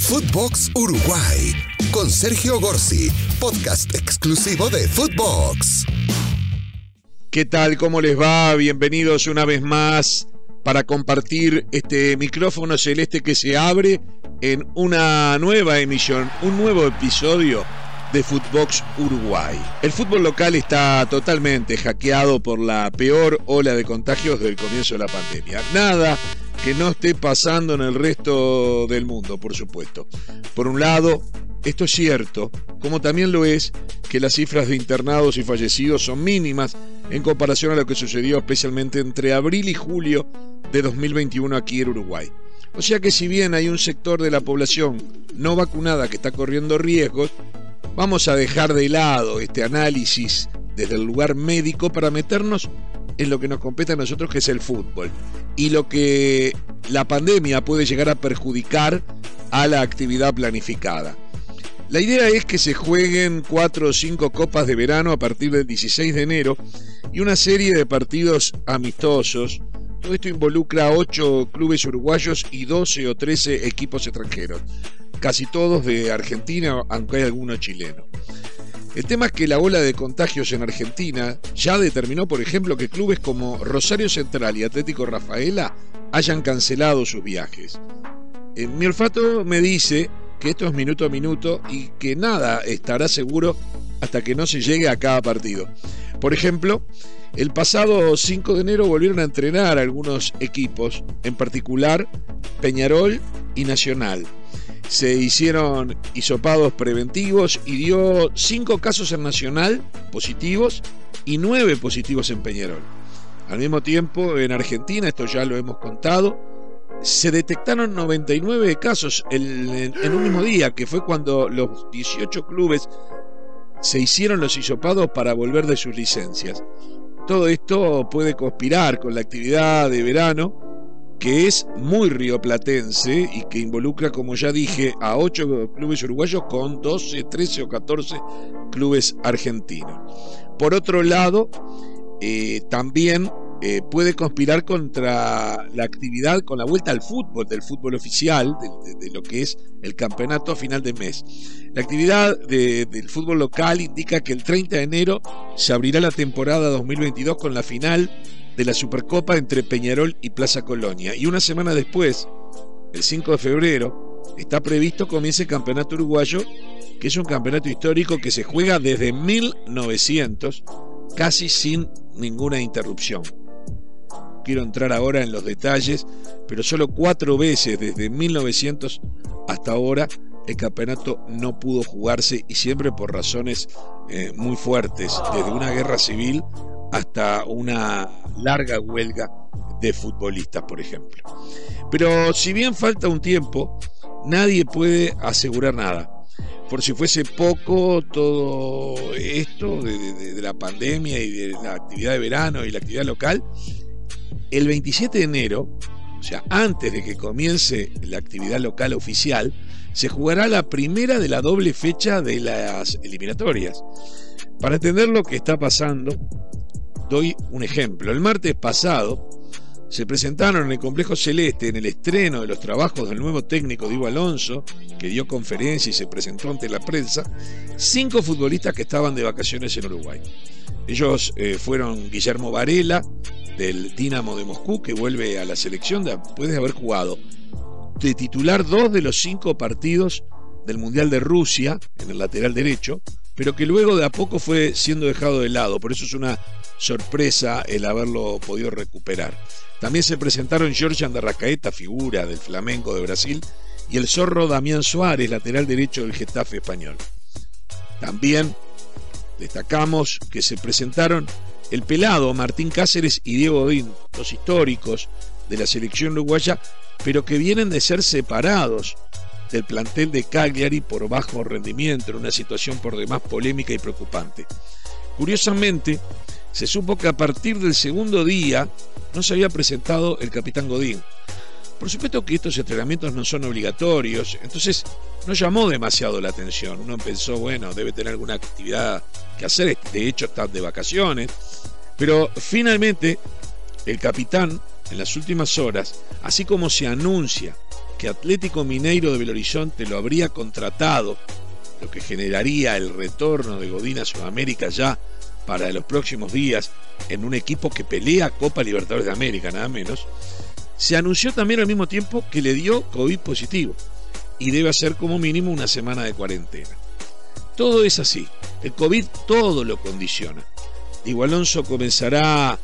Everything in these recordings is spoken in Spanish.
Footbox Uruguay con Sergio Gorsi, podcast exclusivo de Footbox. ¿Qué tal? ¿Cómo les va? Bienvenidos una vez más para compartir este micrófono celeste que se abre en una nueva emisión, un nuevo episodio de Footbox Uruguay. El fútbol local está totalmente hackeado por la peor ola de contagios del comienzo de la pandemia. Nada que no esté pasando en el resto del mundo, por supuesto. Por un lado, esto es cierto, como también lo es que las cifras de internados y fallecidos son mínimas en comparación a lo que sucedió especialmente entre abril y julio de 2021 aquí en Uruguay. O sea que si bien hay un sector de la población no vacunada que está corriendo riesgos, vamos a dejar de lado este análisis desde el lugar médico para meternos en lo que nos compete a nosotros, que es el fútbol. Y lo que la pandemia puede llegar a perjudicar a la actividad planificada. La idea es que se jueguen cuatro o cinco copas de verano a partir del 16 de enero y una serie de partidos amistosos. Todo esto involucra a 8 clubes uruguayos y 12 o 13 equipos extranjeros, casi todos de Argentina, aunque hay algunos chilenos. El tema es que la ola de contagios en Argentina ya determinó, por ejemplo, que clubes como Rosario Central y Atlético Rafaela hayan cancelado sus viajes. Eh, mi olfato me dice que esto es minuto a minuto y que nada estará seguro hasta que no se llegue a cada partido. Por ejemplo, el pasado 5 de enero volvieron a entrenar algunos equipos, en particular Peñarol y Nacional se hicieron hisopados preventivos y dio cinco casos en Nacional positivos y nueve positivos en Peñarol. Al mismo tiempo, en Argentina, esto ya lo hemos contado, se detectaron 99 casos en, un mismo día, que fue cuando los 18 clubes se hicieron los hisopados para volver de sus licencias. Todo esto puede conspirar con la actividad de verano que es muy rioplatense y que involucra, como ya dije, a ocho clubes uruguayos con 12, 13 o 14 clubes argentinos. Por otro lado, eh, también eh, puede conspirar contra la actividad con la vuelta al fútbol, del fútbol oficial, de, lo que es el campeonato a final de mes. La actividad del fútbol local indica que el 30 de enero se abrirá la temporada 2022 con la final de la Supercopa entre Peñarol y Plaza Colonia. Y una semana después, el 5 de febrero, está previsto comience el Campeonato Uruguayo, que es un campeonato histórico que se juega desde 1900, casi sin ninguna interrupción. Quiero entrar ahora en los detalles, pero solo cuatro veces desde 1900 hasta ahora el campeonato no pudo jugarse y siempre por razones eh, muy fuertes, desde una guerra civil hasta una larga huelga de futbolistas, por ejemplo. Pero si bien falta un tiempo, nadie puede asegurar nada. Por si fuese poco todo esto de, la pandemia y de la actividad de verano y la actividad local, el 27 de enero, o sea, antes de que comience la actividad local oficial, se jugará la primera de la doble fecha de las eliminatorias. Para entender lo que está pasando, Doy un ejemplo. El martes pasado se presentaron en el Complejo Celeste en el estreno de los trabajos del nuevo técnico Diego Alonso, que dio conferencia y se presentó ante la prensa, cinco futbolistas que estaban de vacaciones en Uruguay. Ellos eh, fueron Guillermo Varela, del Dinamo de Moscú, que vuelve a la selección después de haber jugado de titular dos de los cinco partidos del Mundial de Rusia en el lateral derecho, pero que luego de a poco fue siendo dejado de lado. Por eso es una sorpresa el haberlo podido recuperar. También se presentaron George Andarracaeta, figura del Flamengo de Brasil, y el zorro Damián Suárez, lateral derecho del Getafe español. También destacamos que se presentaron el pelado Martín Cáceres y Diego Odín, dos históricos de la selección uruguaya, pero que vienen de ser separados del plantel de Cagliari por bajo rendimiento, en una situación por demás polémica y preocupante. Curiosamente, se supo que a partir del segundo día no se había presentado el capitán Godín. Por supuesto que estos entrenamientos no son obligatorios, entonces no llamó demasiado la atención. Uno pensó, bueno, debe tener alguna actividad que hacer, de hecho están de vacaciones. Pero finalmente el capitán, en las últimas horas, así como se anuncia que Atlético Mineiro de Belo Horizonte lo habría contratado, lo que generaría el retorno de Godín a Sudamérica ya para los próximos días en un equipo que pelea Copa Libertadores de América, nada menos, se anunció también al mismo tiempo que le dio COVID positivo y debe hacer como mínimo una semana de cuarentena. Todo es así. El COVID todo lo condiciona. Diego Alonso comenzará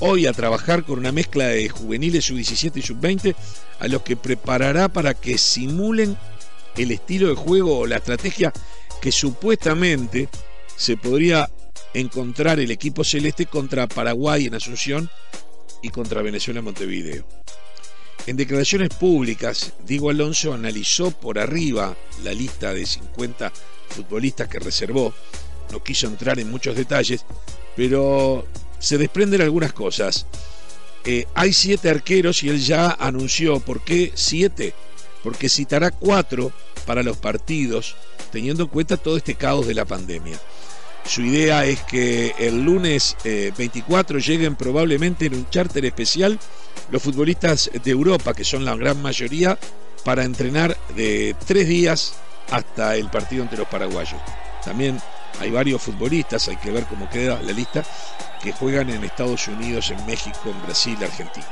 hoy a trabajar con una mezcla de juveniles sub-17 y sub-20 a los que preparará para que simulen el estilo de juego o la estrategia que supuestamente se podría encontrar el equipo celeste contra Paraguay en Asunción y contra Venezuela en Montevideo. En declaraciones públicas, Diego Alonso analizó por arriba la lista de 50 futbolistas que reservó. No quiso entrar en muchos detalles, pero se desprenden algunas cosas. Eh, hay siete arqueros y él ya anunció por qué siete, porque citará cuatro para los partidos, teniendo en cuenta todo este caos de la pandemia. Su idea es que el lunes 24 eh, lleguen probablemente en un charter especial los futbolistas de Europa, que son la gran mayoría, para entrenar de tres días hasta el partido entre los paraguayos. También hay varios futbolistas, hay que ver cómo queda la lista, que juegan en Estados Unidos, en México, en Brasil, Argentina.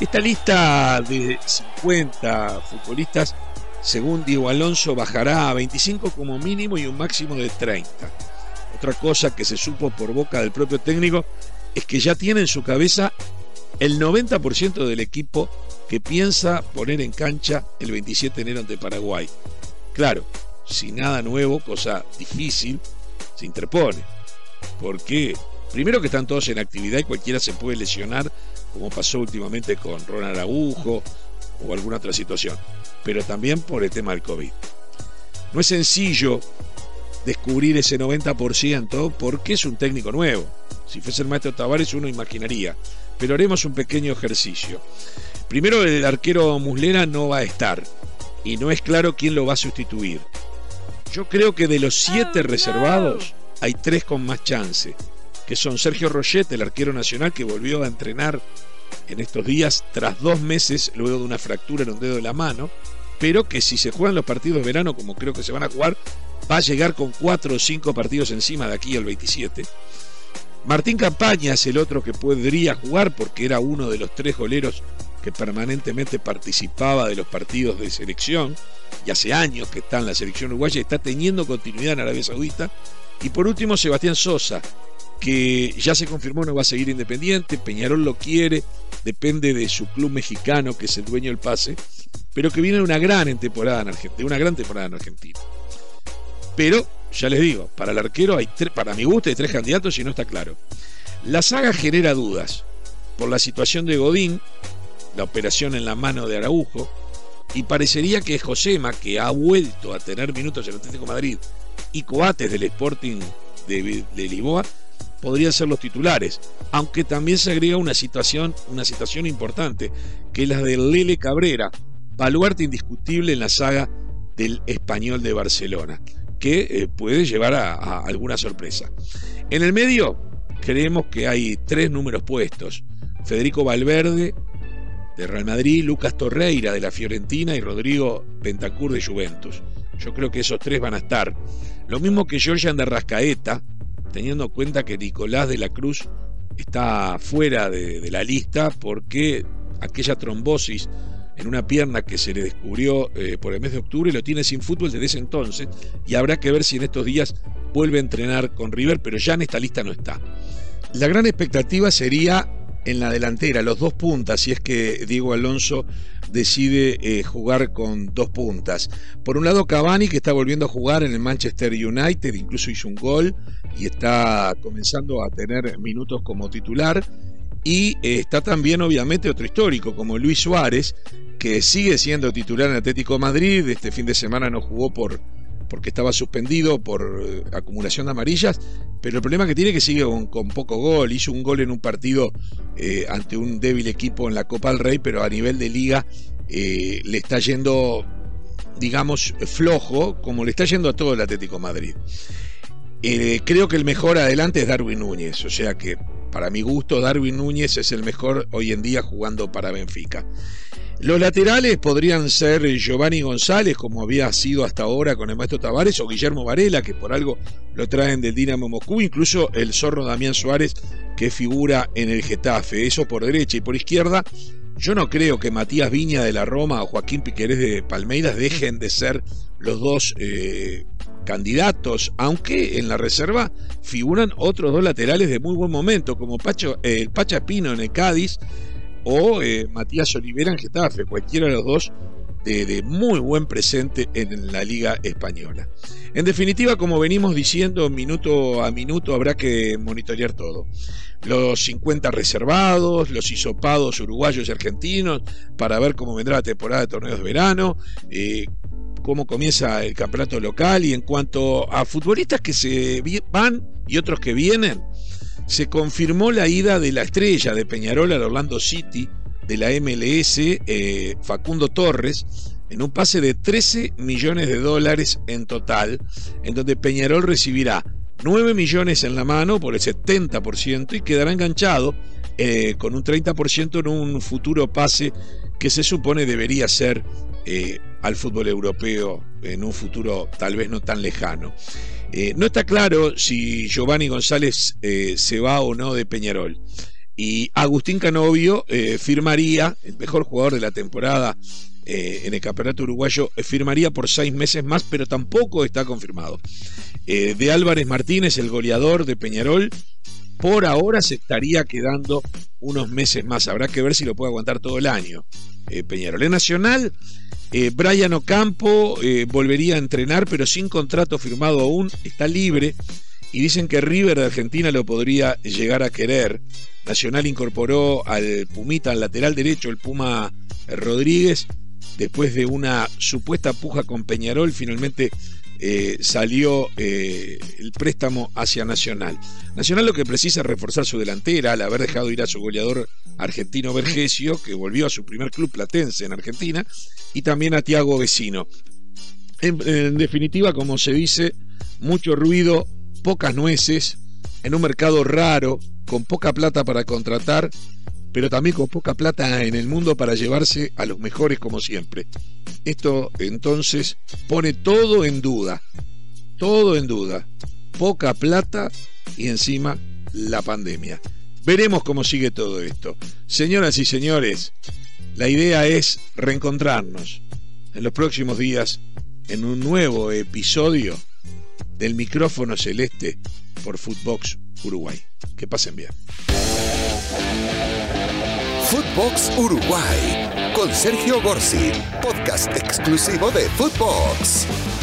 Esta lista de 50 futbolistas, según Diego Alonso, bajará a 25 como mínimo y un máximo de 30. Otra cosa que se supo por boca del propio técnico es que ya tiene en su cabeza el 90% del equipo que piensa poner en cancha el 27 de enero ante Paraguay. Claro, sin nada nuevo, cosa difícil, se interpone. Porque, primero que están todos en actividad y cualquiera se puede lesionar, como pasó últimamente con Ronald Araujo o alguna otra situación, pero también por el tema del COVID. No es sencillo descubrir ese 90% porque es un técnico nuevo. Si fuese el maestro Tavares uno imaginaría, pero haremos un pequeño ejercicio. Primero el arquero Muslera no va a estar y no es claro quién lo va a sustituir. Yo creo que de los siete reservados hay tres con más chance, que son Sergio Roget, el arquero nacional que volvió a entrenar en estos días tras dos meses luego de una fractura en un dedo de la mano, pero que si se juegan los partidos de verano como creo que se van a jugar, va a llegar con cuatro o cinco partidos encima de aquí al 27. Martín Campaña es el otro que podría jugar porque era uno de los tres goleros que permanentemente participaba de los partidos de selección y hace años que está en la selección uruguaya está teniendo continuidad en Arabia Saudita. Y por último, Sebastián Sosa, que ya se confirmó no va a seguir independiente, Peñarol lo quiere, depende de su club mexicano, que es el dueño del pase, pero que viene una gran temporada en Argentina, una gran temporada en Argentina. Pero, ya les digo, para el arquero hay para mi gusto hay tres candidatos y no está claro. La saga genera dudas por la situación de Godín, la operación en la mano de Araujo, y parecería que Josema, que ha vuelto a tener minutos en el Atlético Madrid, y Coates del Sporting de, de Lisboa, podrían ser los titulares, aunque también se agrega una situación, una situación importante, que es la de Lele Cabrera, baluarte indiscutible en la saga del español de Barcelona que eh, puede llevar a, alguna sorpresa. En el medio, creemos que hay tres números puestos. Federico Valverde, de Real Madrid, Lucas Torreira, de la Fiorentina, y Rodrigo Pentacur, de Juventus. Yo creo que esos tres van a estar. Lo mismo que Georgian de Rascaeta, teniendo en cuenta que Nicolás de la Cruz está fuera de la lista porque aquella trombosis en una pierna que se le descubrió eh, por el mes de octubre, lo tiene sin fútbol desde ese entonces y habrá que ver si en estos días vuelve a entrenar con River, pero ya en esta lista no está. La gran expectativa sería en la delantera, los dos puntas, si es que Diego Alonso decide eh, jugar con dos puntas. Por un lado, Cavani, que está volviendo a jugar en el Manchester United, incluso hizo un gol y está comenzando a tener minutos como titular. Y eh, está también, obviamente, otro histórico, como Luis Suárez, que sigue siendo titular en Atlético Madrid. Este fin de semana no jugó por porque estaba suspendido por eh, acumulación de amarillas, pero el problema que tiene es que sigue con, poco gol. Hizo un gol en un partido eh, ante un débil equipo en la Copa del Rey, pero a nivel de liga le está yendo, digamos, flojo, como le está yendo a todo el Atlético Madrid. creo que el mejor adelante es Darwin Núñez, o sea que para mi gusto, Darwin Núñez es el mejor hoy en día jugando para Benfica. Los laterales podrían ser Giovanni González, como había sido hasta ahora con el maestro Tavares, o Guillermo Varela, que por algo lo traen del Dinamo Moscú, incluso el zorro Damián Suárez, que figura en el Getafe. Eso por derecha y por izquierda. Yo no creo que Matías Viña de la Roma o Joaquín Piquerés de Palmeiras dejen de ser los dos eh, candidatos, aunque en la reserva figuran otros dos laterales de muy buen momento, como Pacho, eh, el Pacha Pino en el Cádiz o eh, Matías Olivera en Getafe, cualquiera de los dos de, muy buen presente en la Liga Española. En definitiva, como venimos diciendo, minuto a minuto habrá que monitorear todo. Los 50 reservados, los hisopados uruguayos y argentinos, para ver cómo vendrá la temporada de torneos de verano, eh, cómo comienza el campeonato local y en cuanto a futbolistas que se van y otros que vienen, se confirmó la ida de la estrella de Peñarol al Orlando City de la MLS, eh, Facundo Torres, en un pase de 13 millones de dólares en total, en donde Peñarol recibirá 9 millones en la mano por el 70% y quedará enganchado eh, con un 30% en un futuro pase que se supone debería ser eh, al fútbol europeo en un futuro tal vez no tan lejano. Eh, no está claro si Giovanni González eh, se va o no de Peñarol. Y Agustín Canovio eh, firmaría, el mejor jugador de la temporada en el campeonato uruguayo, firmaría por seis meses más, pero tampoco está confirmado. de Álvarez Martínez, el goleador de Peñarol, por ahora se estaría quedando unos meses más. Habrá que ver si lo puede aguantar todo el año. Peñarol. En Nacional eh, Brian Ocampo eh, volvería a entrenar, pero sin contrato firmado aún, está libre. Y dicen que River de Argentina lo podría llegar a querer. Nacional incorporó al Pumita, al lateral derecho, el Puma Rodríguez, después de una supuesta puja con Peñarol, finalmente eh, salió eh, el préstamo hacia Nacional. Nacional lo que precisa es reforzar su delantera al haber dejado ir a su goleador argentino Vergesio, que volvió a su primer club platense en Argentina, y también a Tiago Vecino. En, definitiva, como se dice, mucho ruido, pocas nueces, en un mercado raro, con poca plata para contratar, pero también con poca plata en el mundo para llevarse a los mejores como siempre. Esto entonces pone todo en duda, todo en duda. Poca plata y encima la pandemia. Veremos cómo sigue todo esto. Señoras y señores, la idea es reencontrarnos en los próximos días en un nuevo episodio del micrófono celeste por Footbox Uruguay. Que pasen bien. Footbox Uruguay con Sergio Gorsi, podcast exclusivo de Footbox.